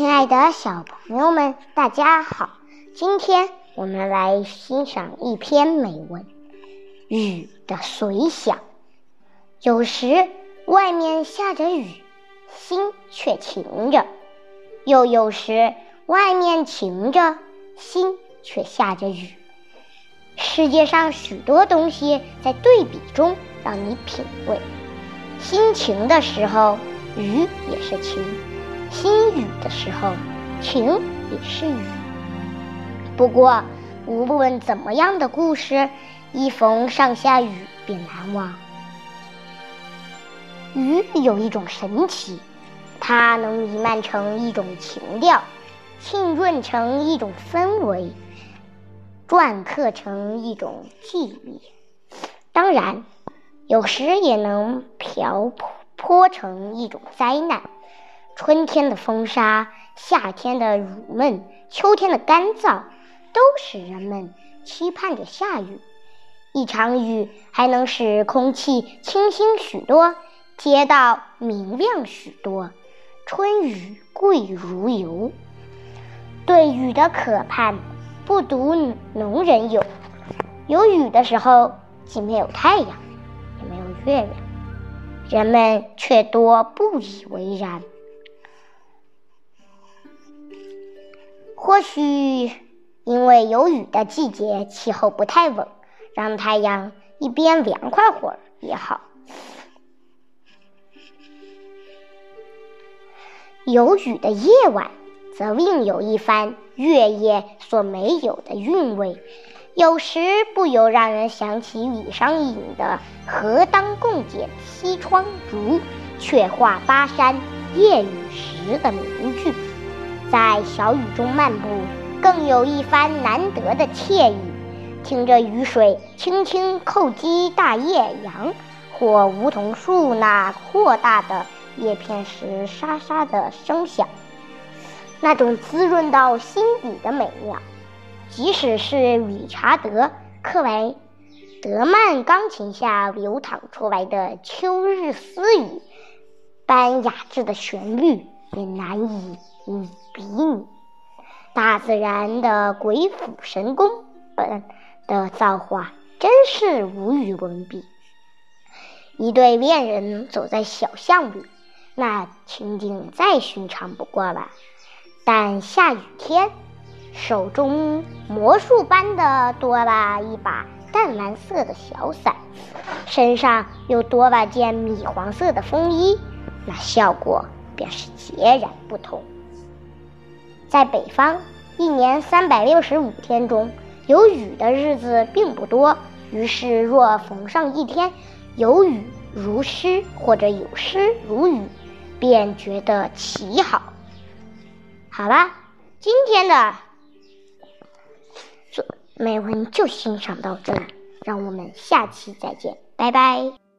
亲爱的小朋友们，大家好！今天我们来欣赏一篇美文《雨的随想》。有时外面下着雨，心却晴着；又有时外面晴着，心却下着雨。世界上许多东西在对比中让你品味。心晴的时候，雨也是晴。心雨的时候，晴也是雨。不过，无论怎么样的故事，一逢上下雨便难忘。雨有一种神奇，它能弥漫成一种情调，浸润成一种氛围，篆刻成一种记忆。当然，有时也能瓢泼成一种灾难。春天的风沙，夏天的乳闷，秋天的干燥，都使人们期盼着下雨。一场雨还能使空气清新许多，街道明亮许多。春雨贵如油。对雨的渴盼，不独农人有。有雨的时候，既没有太阳，也没有月亮，人们却多不以为然。或许因为有雨的季节，气候不太稳，让太阳一边凉快会儿也好。有雨的夜晚，则另有一番月夜所没有的韵味，有时不由让人想起李商隐的“何当共剪西窗烛，却话巴山夜雨时”的名句。在小雨中漫步，更有一番难得的惬意。听着雨水轻轻叩击大叶杨或梧桐树那扩大的叶片时沙沙的声响，那种滋润到心底的美妙，即使是理查德·克莱德曼钢琴下流淌出来的秋日私语般雅致的旋律，也难以。比拟，大自然的鬼斧神工本的造化真是无与伦比。一对恋人走在小巷里，那情景再寻常不过了。但下雨天，手中魔术般的多了一把淡蓝色的小伞，身上又多了件米黄色的风衣，那效果便是截然不同。在北方，一年三百六十五天中，有雨的日子并不多。于是，若逢上一天有雨如诗，或者有诗如雨，便觉得奇好。好啦，今天的美文就欣赏到这里，让我们下期再见，拜拜。